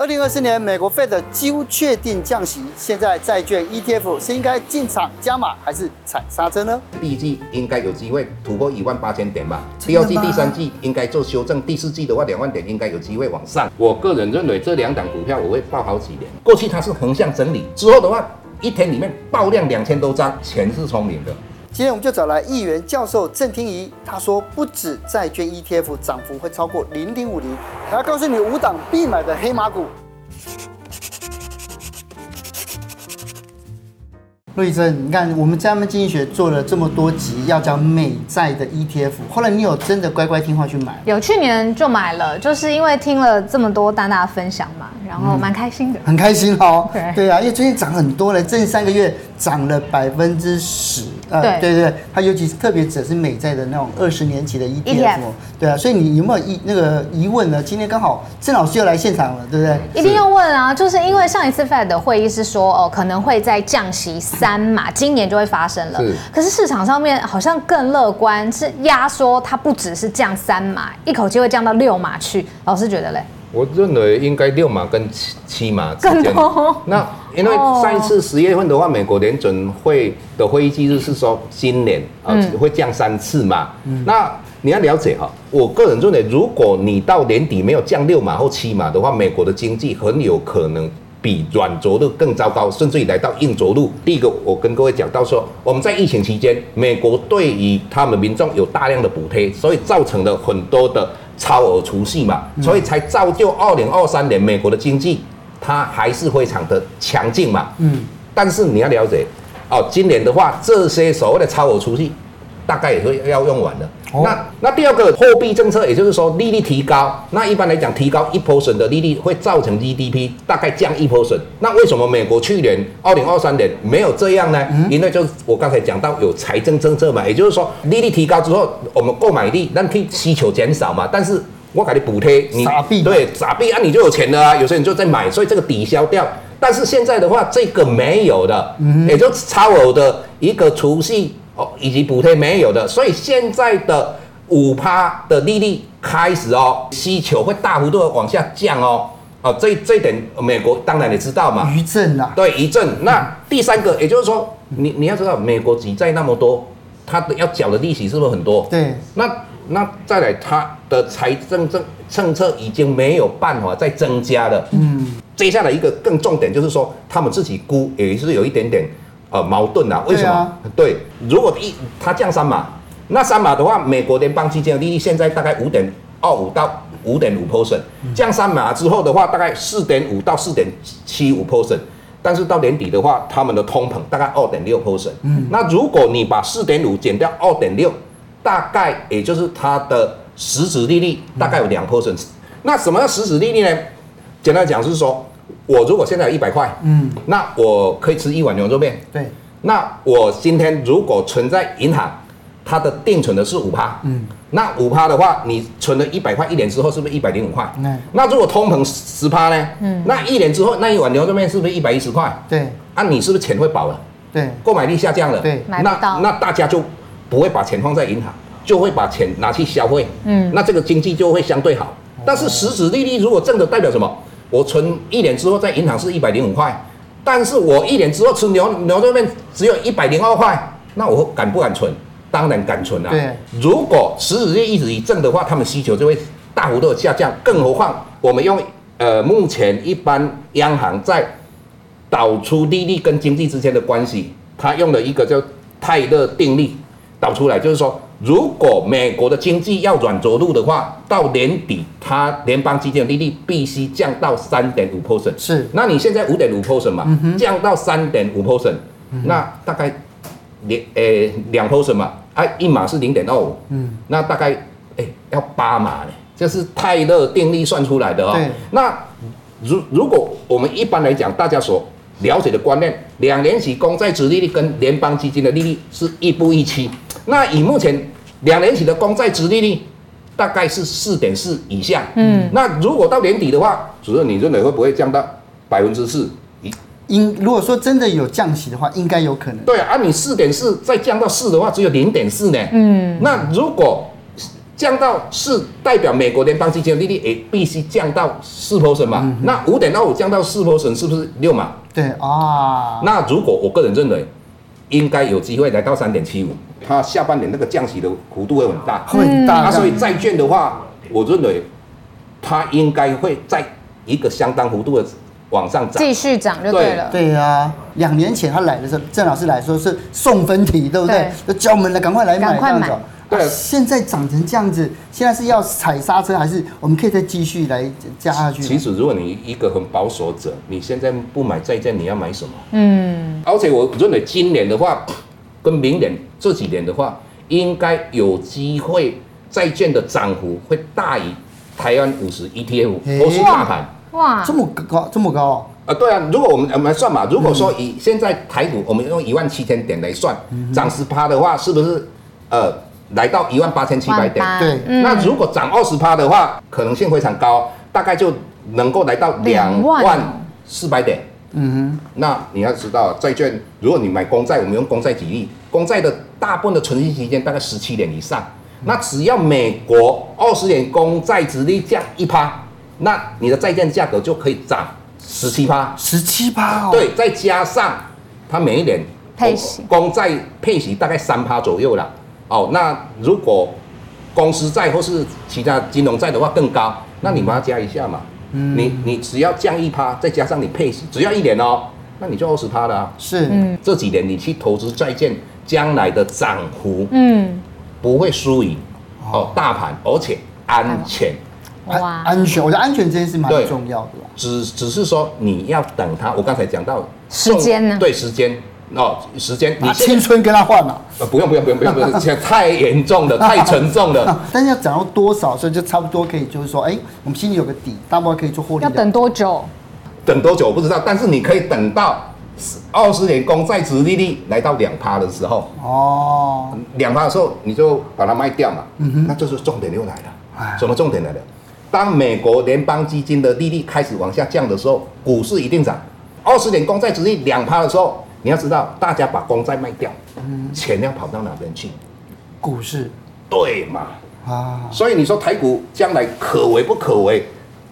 二零二四年美国 Fed 几乎确定降息，现在债券 ETF 是应该进场加码还是踩刹车呢？第一季应该有机会突破一万八千点吧，第二季、第三季应该做修正，第四季的话两万点应该有机会往上。我个人认为这两档股票我会抱好几年。过去它是横向整理，之后的话一天里面爆量两千多张，钱是聪明的。今天我们就找来议员教授郑听仪，他说不止债券 ETF 涨幅会超过零零五零，还要告诉你五档必买的黑马股。陆医生，你看我们家们经济学做了这么多集要讲美债的 ETF，后来你有真的乖乖听话去买？有，去年就买了，就是因为听了这么多大大分享嘛，然后蛮开心的，嗯、很开心哦。对对啊，因为最近涨很多了，近三个月涨了百分之十。呃，对对对，它尤其是特别指的是美债的那种二十年期的 ETF，ETF 对啊，所以你有没有疑那个疑问呢？今天刚好郑老师又来现场了，对不对？一定要问啊，就是因为上一次 Fed 的会议是说哦，可能会再降息三码，今年就会发生了。是，可是市场上面好像更乐观，是压缩它不只是降三码，一口气会降到六码去。老师觉得嘞？我认为应该六码跟七七码之间。那因为上一次十月份的话，美国联准会的会议记录是说今年啊会降三次嘛。嗯、那你要了解哈，我个人认为，如果你到年底没有降六码或七码的话，美国的经济很有可能比软着陆更糟糕，甚至于来到硬着陆。第一个，我跟各位讲到说，我们在疫情期间，美国对于他们民众有大量的补贴，所以造成了很多的。超额储蓄嘛，所以才造就二零二三年美国的经济，它还是非常的强劲嘛。嗯，但是你要了解，哦，今年的话，这些所谓的超额储蓄，大概也会要用完了。哦、那那第二个货币政策，也就是说利率提高，那一般来讲，提高一 percent 的利率会造成 GDP 大概降一 percent。那为什么美国去年二零二三年没有这样呢？嗯、因为就是我刚才讲到有财政政策嘛，也就是说利率提高之后，我们购买力那可以需求减少嘛，但是我给你补贴，你傻逼对傻逼啊，你就有钱了啊，有些人就在买，所以这个抵消掉。但是现在的话，这个没有的，嗯、也就超额的一个储蓄。以及补贴没有的，所以现在的五趴的利率开始哦，需求会大幅度的往下降哦。哦，这这一点美国当然也知道嘛。余震啊。对，余震。那第三个，也就是说，你你要知道，美国举债那么多，它的要缴的利息是不是很多？对。那那再来，它的财政政政策已经没有办法再增加了。嗯。接下来一个更重点就是说，他们自己估也是有一点点。呃，矛盾啊？为什么？对，如果一它降三码，那三码的话，美国联邦基金的利率现在大概五点二五到五点五 percent，降三码之后的话，大概四点五到四点七五 percent，但是到年底的话，他们的通膨大概二点六 percent。嗯，那如果你把四点五减掉二点六，大概也就是它的实质利率大概有两 percent。嗯、那什么叫实质利率呢？简单讲是说。我如果现在有一百块，嗯，那我可以吃一碗牛肉面。对，那我今天如果存在银行，它的定存的是五趴，嗯，那五趴的话，你存了一百块，一年之后是不是一百零五块？嗯，那如果通膨十趴呢？嗯，那一年之后那一碗牛肉面是不是一百一十块？对，啊，你是不是钱会饱了？对，购买力下降了。对，那那大家就不会把钱放在银行，就会把钱拿去消费。嗯，那这个经济就会相对好。但是实质利率如果正的，代表什么？我存一年之后在银行是一百零五块，但是我一年之后吃牛牛肉面只有一百零二块，那我敢不敢存？当然敢存啊。对，如果实质利率一直一正的话，他们需求就会大幅度的下降。更何况我们用呃目前一般央行在导出利率跟经济之间的关系，他用了一个叫泰勒定律导出来，就是说。如果美国的经济要软着陆的话，到年底它联邦基金的利率必须降到三点五 percent。是，那你现在五点五 percent 嘛，嗯、降到三点五 percent，那大概两诶两 percent 嘛，啊一码是零点二五，嗯，那大概诶、欸、要八码呢，这是泰勒定律算出来的哦。那如如果我们一般来讲，大家所了解的观念，两年期公债殖利率跟联邦基金的利率是一步一期。那以目前两年期的公债殖利率大概是四点四以下，嗯，那如果到年底的话，主任你认为会不会降到百分之四？应如果说真的有降息的话，应该有可能。对啊，你四点四再降到四的话，只有零点四呢，嗯，那如果降到四代表美国联邦基金的利率也必须降到四 percent 嘛？嗯、那五点二五降到四 percent 是不是六嘛？对啊。那如果我个人认为，应该有机会来到三点七五，它下半年那个降息的幅度会很大，很大。那所以债券的话，我认为它应该会在一个相当幅度的往上涨，继续涨就对了。对啊，两年前他来的时候，郑老师来说是送分题，对不对？就叫我们来赶快来买这样子。对，现在涨成这样子，现在是要踩刹车，还是我们可以再继续来加下去？其实，如果你一个很保守者，你现在不买债券，你要买什么？嗯，而且我认为今年的话，跟明年这几年的话，应该有机会债券的涨幅会大于台湾五十 ETF 或是大盘。哇，这么高，这么高啊！啊，对啊，如果我们我们来算嘛，如果说以现在台股，我们用一万七千点来算，涨十趴的话，是不是呃？来到一万八千七百点，对，那如果涨二十趴的话，可能性非常高，大概就能够来到两万四百点。嗯哼，那你要知道，债券如果你买公债，我们用公债举例，公债的大部分的存续期间大概十七年以上，那只要美国二十年公债殖利率降一趴，那你的债券价格就可以涨十七趴，十七趴哦。对，再加上它每一年配息，公债配息大概三趴左右了。哦，那如果公司债或是其他金融债的话更高，那你把它加一下嘛。嗯，你你只要降一趴，再加上你配息，只要一年哦，那你就二十趴了啊。是，嗯，这几年你去投资债券，将来的涨幅，嗯，不会输赢哦大盘，而且安全。哇，安全，我觉得安全这件事蛮重要的。只只是说你要等它，我刚才讲到时间呢，对时间。哦，时间你青春跟他换嘛？呃，不用不用不用不用不用，现在 太严重了，太沉重了。但是要涨到多少，所以就差不多可以，就是说，哎，我们心里有个底，大概可以做获利。要等多久？等多久我不知道，但是你可以等到二十年公债值利率来到两趴的时候。哦，两趴的时候你就把它卖掉嘛。嗯哼，那就是重点又来了。什么重点来了？当美国联邦基金的利率开始往下降的时候，股市一定涨。二十年公债殖利率两趴的时候。你要知道，大家把公债卖掉，嗯，钱要跑到哪边去？股市，对嘛？啊，所以你说台股将来可为不可为？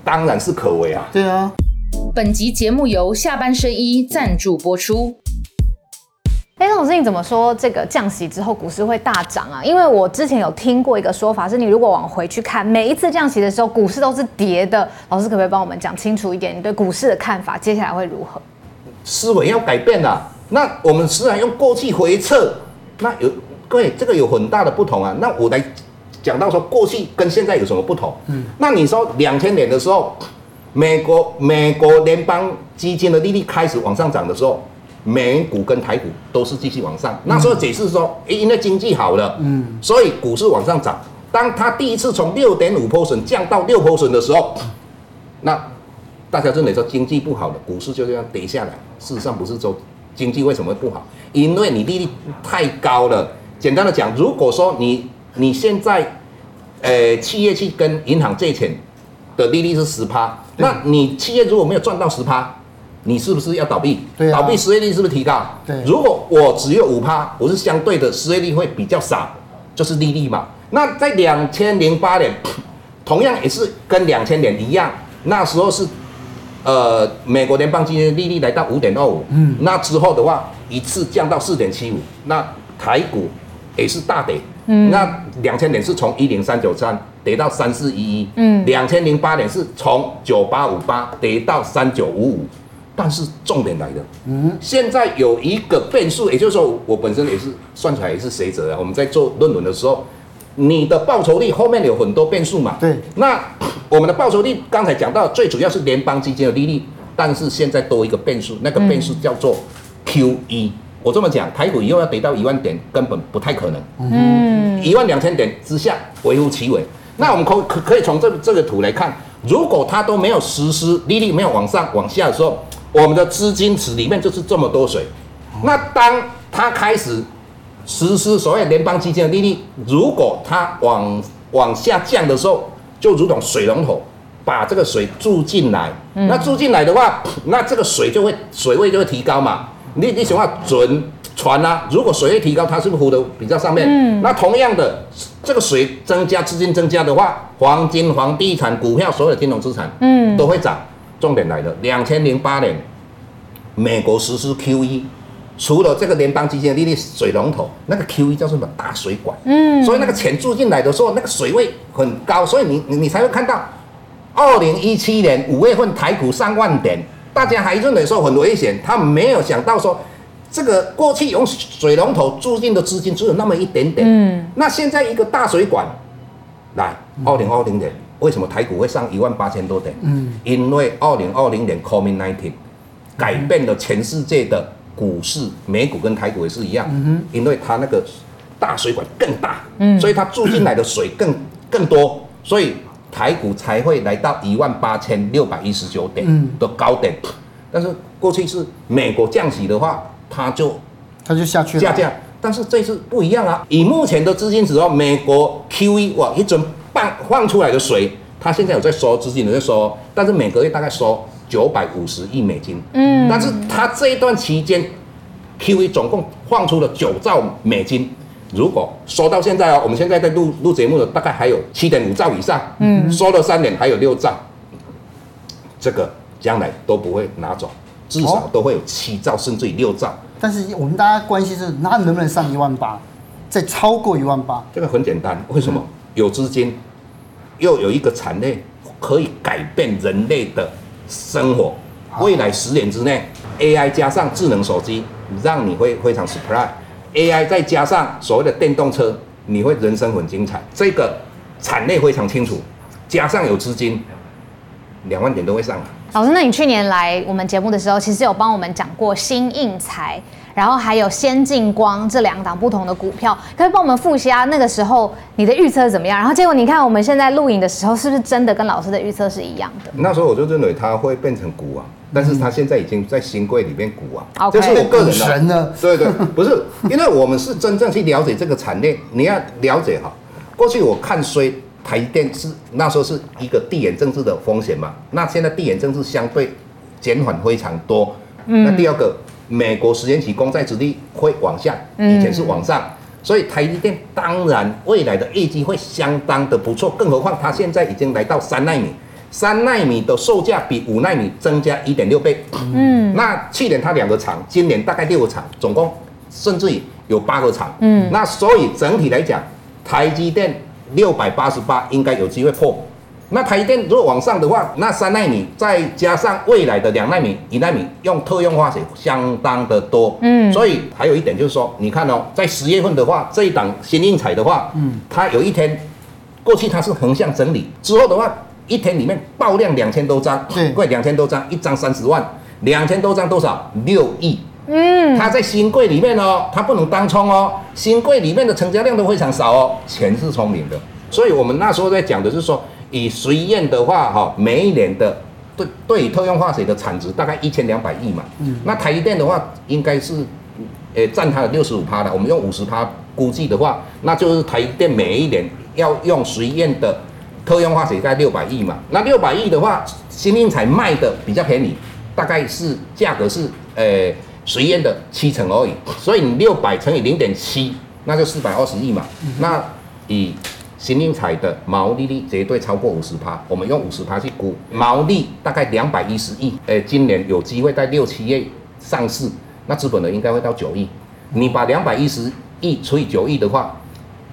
当然是可为啊。对啊。本集节目由下半身衣赞助播出。哎，老师，你怎么说这个降息之后股市会大涨啊？因为我之前有听过一个说法，是你如果往回去看，每一次降息的时候，股市都是跌的。老师可不可以帮我们讲清楚一点，你对股市的看法，接下来会如何？思维要改变了。那我们虽然用过去回测，那有各位这个有很大的不同啊。那我来讲到说过去跟现在有什么不同？嗯，那你说两千年的时候，美国美国联邦基金的利率开始往上涨的时候，美股跟台股都是继续往上。那时候解释说，诶，因为经济好了，嗯，所以股市往上涨。当它第一次从六点五 percent 降到六 percent 的时候，那大家认为说经济不好了，股市就这样跌下来。事实上不是说。经济为什么会不好？因为你利率太高了。简单的讲，如果说你你现在，呃，企业去跟银行借钱的利率是十趴，那你企业如果没有赚到十趴，你是不是要倒闭？对啊。倒闭失业率是不是提高？对。如果我只有五趴，我是相对的失业率会比较少，就是利率嘛。那在两千零八年，同样也是跟两千年一样，那时候是。呃，美国联邦基金利率来到五点二五，嗯，那之后的话，一次降到四点七五，那台股也是大跌，嗯，那两千年是从一零三九三跌到三四一一，嗯，两千零八年是从九八五八跌到三九五五，但是重点来了，嗯，现在有一个变数，也就是说，我本身也是算出来也是学者啊，我们在做论文的时候。你的报酬率后面有很多变数嘛？对。那我们的报酬率刚才讲到，最主要是联邦基金的利率，但是现在多一个变数，那个变数叫做 QE。嗯、我这么讲，台股以后要跌到一万点，根本不太可能。嗯。一万两千点之下微乎其微。那我们可可可以从这这个图来看，如果它都没有实施利率没有往上往下的时候，我们的资金池里面就是这么多水。那当它开始。实施所谓联邦基金的利率，如果它往往下降的时候，就如同水龙头把这个水注进来，嗯、那注进来的话，那这个水就会水位就会提高嘛。你你想要准船啊，如果水位提高，它是不是浮的比较上面？嗯、那同样的，这个水增加，资金增加的话，黄金、房地产、股票，所有的金融资产，嗯，都会涨。重点来了，两千零八年，美国实施 QE，除了这个联邦基金的利率水龙头，那个 QE 叫什么？大水管，嗯，所以那个钱注进来的时候，那个水位很高，所以你你你才会看到，二零一七年五月份台股上万点，大家还认为说很危险，他没有想到说。这个过去用水龙头注进的资金只有那么一点点，嗯，那现在一个大水管，来，二零二零年为什么台股会上一万八千多点？嗯，因为二零二零年 COVID-19 改变了全世界的股市，美股跟台股也是一样，因为它那个大水管更大，嗯，所以它注进来的水更更多，所以台股才会来到一万八千六百一十九点的高点，但是过去是美国降息的话。它就，它就下去了下降，但是这次不一样啊！以目前的资金指标，美国 QE 哇，一整半放出来的水，它现在有在收资金，有在收，但是每个月大概收九百五十亿美金。嗯，但是它这一段期间，QE 总共放出了九兆美金。如果收到现在哦，我们现在在录录节目的，大概还有七点五兆以上。嗯，收了三年还有六兆，这个将来都不会拿走。至少都会有七兆，甚至于六兆。但是我们大家关心是，那能不能上一万八，再超过一万八？这个很简单，为什么？有资金，又有一个产业可以改变人类的生活。未来十年之内，AI 加上智能手机，让你会非常 surprise。AI 再加上所谓的电动车，你会人生很精彩。这个产业非常清楚，加上有资金，两万点都会上。老师，那你去年来我们节目的时候，其实有帮我们讲过新应材，然后还有先进光这两档不同的股票，可以帮我们复习一下那个时候你的预测怎么样？然后结果你看我们现在录影的时候，是不是真的跟老师的预测是一样的？那时候我就认为它会变成股啊，但是它现在已经在新贵里面股啊，这是我个人的。神呢？对对，不是，因为我们是真正去了解这个产业，你要了解哈。过去我看衰。台电是那时候是一个地缘政治的风险嘛？那现在地缘政治相对减缓非常多。嗯。那第二个，美国十年期公债殖利率会往下，以前是往上，嗯、所以台积电当然未来的业绩会相当的不错。更何况它现在已经来到三纳米，三纳米的售价比五纳米增加一点六倍。嗯。那去年它两个厂，今年大概六个厂，总共甚至于有八个厂。嗯。那所以整体来讲，台积电。六百八十八应该有机会破，那台电如果往上的话，那三奈米再加上未来的两奈米、一奈米用特用化学相当的多，嗯，所以还有一点就是说，你看哦，在十月份的话，这一档新应材的话，嗯，它有一天过去它是横向整理之后的话，一天里面爆量两千多张，对，贵两千多张，一张三十万，两千多张多少？六亿。嗯，它在新贵里面哦，它不能当冲哦。新贵里面的成交量都非常少哦，钱是聪明的，所以我们那时候在讲的是说，以水燕的话哈，每一年的对对特用化水的产值大概一千两百亿嘛。嗯，那台积电的话应该是，诶占它的六十五趴的，我们用五十趴估计的话，那就是台积电每一年要用水燕的特用化水在六百亿嘛。那六百亿的话，新应材卖的比较便宜，大概是价格是诶。随燕的七成而已，所以你六百乘以零点七，那就四百二十亿嘛。嗯、那以新应材的毛利率绝对超过五十趴，我们用五十趴去估，毛利大概两百一十亿。诶，今年有机会在六七月上市，那资本额应该会到九亿。你把两百一十亿除以九亿的话，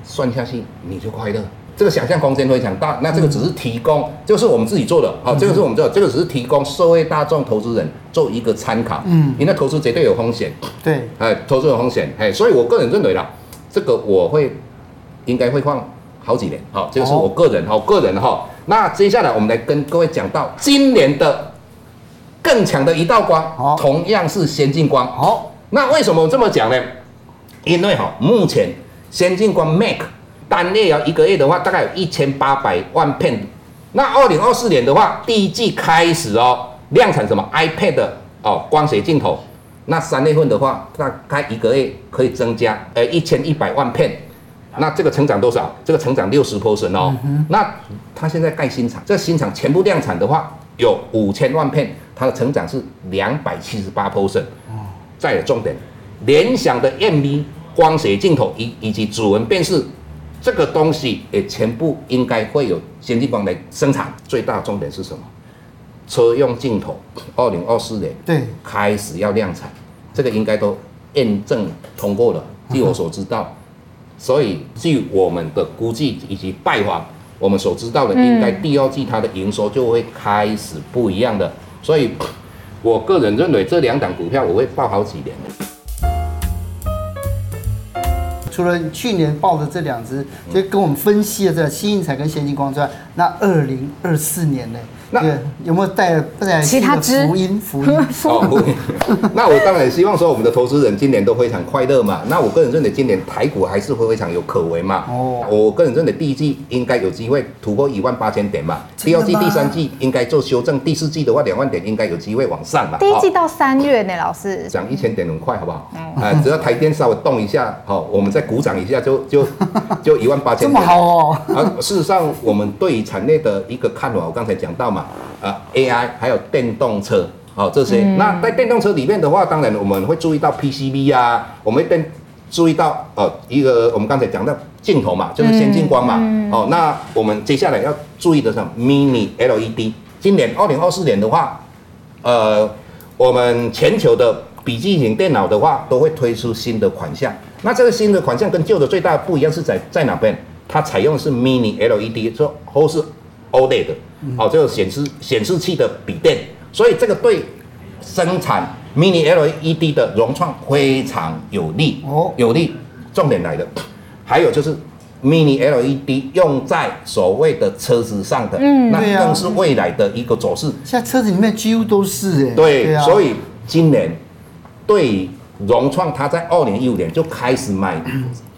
算下去你就快乐。这个想象空间非常大，那这个只是提供，嗯、就是我们自己做的，好、嗯，这个是我们做的，这个只是提供社会大众投资人做一个参考。嗯，因为投资绝对有风险。对，哎，投资有风险，哎，所以我个人认为啦，这个我会应该会放好几年，好，这个是我个人，好，个人哈。那接下来我们来跟各位讲到今年的更强的一道光，好同样是先进光。好，那为什么我这么讲呢？因为哈，目前先进光 Make。单月要一个月的话，大概有一千八百万片。那二零二四年的话，第一季开始哦，量产什么 iPad 哦，光学镜头。那三月份的话，大概一个月可以增加呃一千一百万片。那这个成长多少？这个成长六十 percent 哦。嗯、那它现在盖新厂，这个新厂全部量产的话，有五千万片，它的成长是两百七十八 percent。再有重点，联想的 MV 光学镜头以以及指纹辨识。这个东西也全部应该会有先进光来生产。最大的重点是什么？车用镜头，二零二四年对开始要量产，这个应该都验证通过了。据我所知道，所以据我们的估计以及拜访，我们所知道的，应该第二季它的营收就会开始不一样的。所以，我个人认为这两档股票我会抱好几年。除了去年报的这两只，就跟我们分析的这新应材跟先进光之外，那二零二四年呢？那有没有带带其他 福音？福音哦，福音。那我当然希望说，我们的投资人今年都非常快乐嘛。那我个人认为，今年台股还是会非常有可为嘛。哦，我个人认为第一季应该有机会突破一万八千点嘛。第二季、第三季应该做修正，第四季的话两万点应该有机会往上嘛。第一季到三月呢，老师涨一千点很快，好不好？啊，只要台电稍微动一下，好，我们再鼓掌一下，就就就一万八千点。这么好哦。啊，事实上，我们对于产业的一个看法，我刚才讲到嘛。啊，AI 还有电动车，好、哦、这些。嗯、那在电动车里面的话，当然我们会注意到 PCB 啊，我们会注意到呃一个我们刚才讲到镜头嘛，就是先进光嘛。嗯、哦，那我们接下来要注意的是 Mini LED。今年二零二四年的话，呃，我们全球的笔记型电脑的话都会推出新的款项。那这个新的款项跟旧的最大的不一样是在在哪边？它采用的是 Mini LED，说或是 OLED 的。好，这个显示显示器的笔电，所以这个对生产 Mini LED 的融创非常有利哦，有利。重点来了，还有就是 Mini LED 用在所谓的车子上的，嗯，那更是未来的一个走势。现在车子里面几乎都是哎，对，所以今年对融创，它在二零一五年就开始买。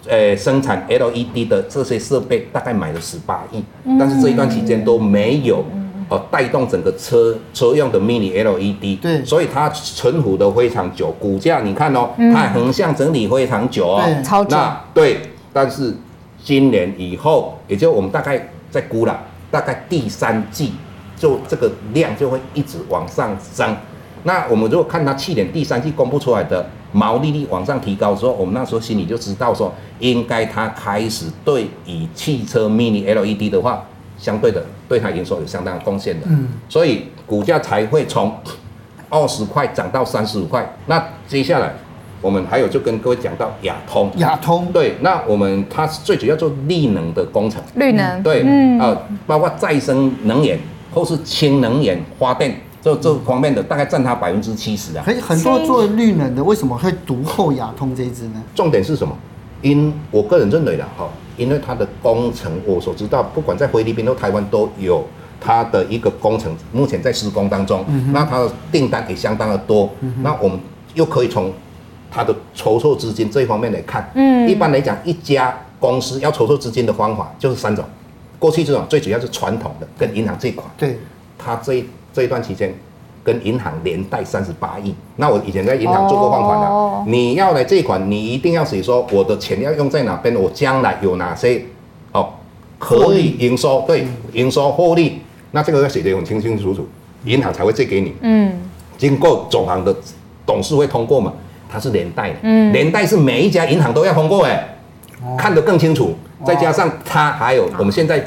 呃，生产 LED 的这些设备大概买了十八亿，但是这一段期间都没有呃带动整个车车用的 Mini LED，对，所以它存活的非常久，股价你看哦，它横向整理非常久哦，对，超久。那对，但是今年以后，也就我们大概在估了，大概第三季就这个量就会一直往上升。那我们如果看它去年第三季公布出来的。毛利率往上提高的时候，我们那时候心里就知道说，应该它开始对以汽车 Mini LED 的话，相对的对它营收有相当的贡献的。嗯，所以股价才会从二十块涨到三十五块。那接下来我们还有就跟各位讲到亚通，亚通对，那我们它最主要做绿能的工程，绿能对，嗯，呃，包括再生能源或是氢能源发电。这这方面的大概占它百分之七十啊，很很多做绿能的为什么会独厚亚通这一支呢？重点是什么？因我个人认为的哈，因为它的工程我所知道，不管在菲律宾或台湾都有它的一个工程，目前在施工当中，嗯、那它的订单也相当的多，嗯、那我们又可以从它的筹措资金这一方面来看，嗯，一般来讲，一家公司要筹措资金的方法就是三种，过去这种最主要是传统的跟银行借款，对，它这一。这一段期间，跟银行连贷三十八亿。那我以前在银行做过放款的，哦、你要来这款，你一定要写说我的钱要用在哪边，我将来有哪些哦可以营收，对营收获利，那这个要写得很清清楚楚，银行才会借给你。嗯，经过总行的董事会通过嘛，它是连贷的，嗯，连贷是每一家银行都要通过哎，哦、看得更清楚。再加上它还有我们现在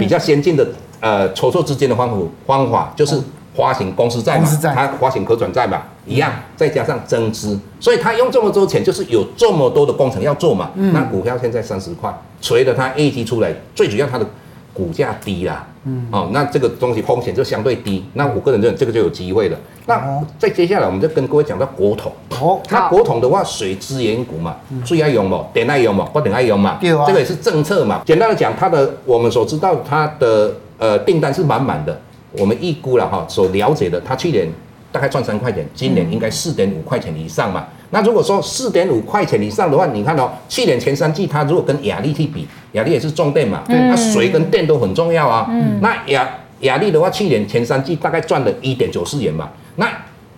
比较先进的。呃，筹措资金的方法方法就是发行公司债嘛，它发行可转债嘛，一样，再加上增资，所以他用这么多钱，就是有这么多的工程要做嘛。嗯、那股票现在三十块，随着它业绩出来，最主要它的股价低啦，嗯，哦，那这个东西风险就相对低，那我个人认为这个就有机会了。那再接下来，我们就跟各位讲到国统，哦，那国统的话，水资源股嘛，最爱用嘛，电爱用嘛，不电爱用嘛，啊、这个也是政策嘛。简单的讲，它的我们所知道它的。呃，订单是满满的，我们预估了哈，所了解的，他去年大概赚三块钱，今年应该四点五块钱以上嘛。那如果说四点五块钱以上的话，你看哦，去年前三季它如果跟雅力去比，雅力也是重电嘛，对，那水跟电都很重要啊。嗯。那雅雅力的话，去年前三季大概赚了一点九四元嘛。那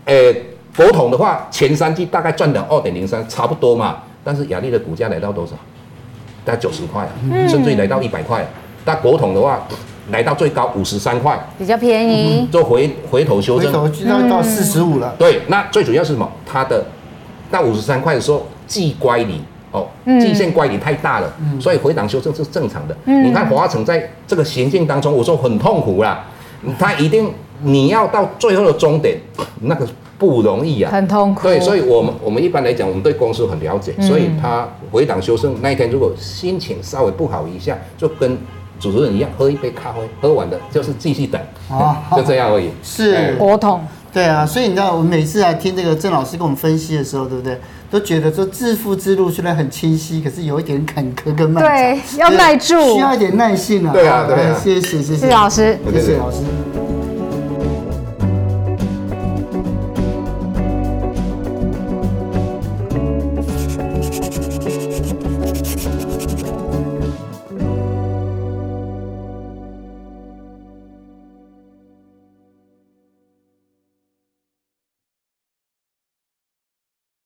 呃，国统的话，前三季大概赚了二点零三，差不多嘛。但是雅力的股价来到多少？大概九十块，甚至于来到一百块。那国统的话。来到最高五十三块，比较便宜，做回回头修正，回头到四十五了。对，那最主要是什么？它的到五十三块的时候，季乖离哦，季线乖离太大了，嗯、所以回档修正是正常的。嗯、你看华城在这个行进当中，我说很痛苦啦，他一定你要到最后的终点，那个不容易啊，很痛苦。对，所以我们我们一般来讲，我们对公司很了解，嗯、所以他回档修正那一天，如果心情稍微不好一下，就跟主持人一样，喝一杯咖啡，喝完的就是继续等，哦、就这样而已。是，我懂。对啊，所以你知道，我们每次来听这个郑老师跟我们分析的时候，对不对？都觉得说致富之路虽然很清晰，可是有一点坎坷跟漫长，对，要耐住，需要一点耐性啊。对啊，对啊，谢谢谢谢，谢谢老师，谢谢老师。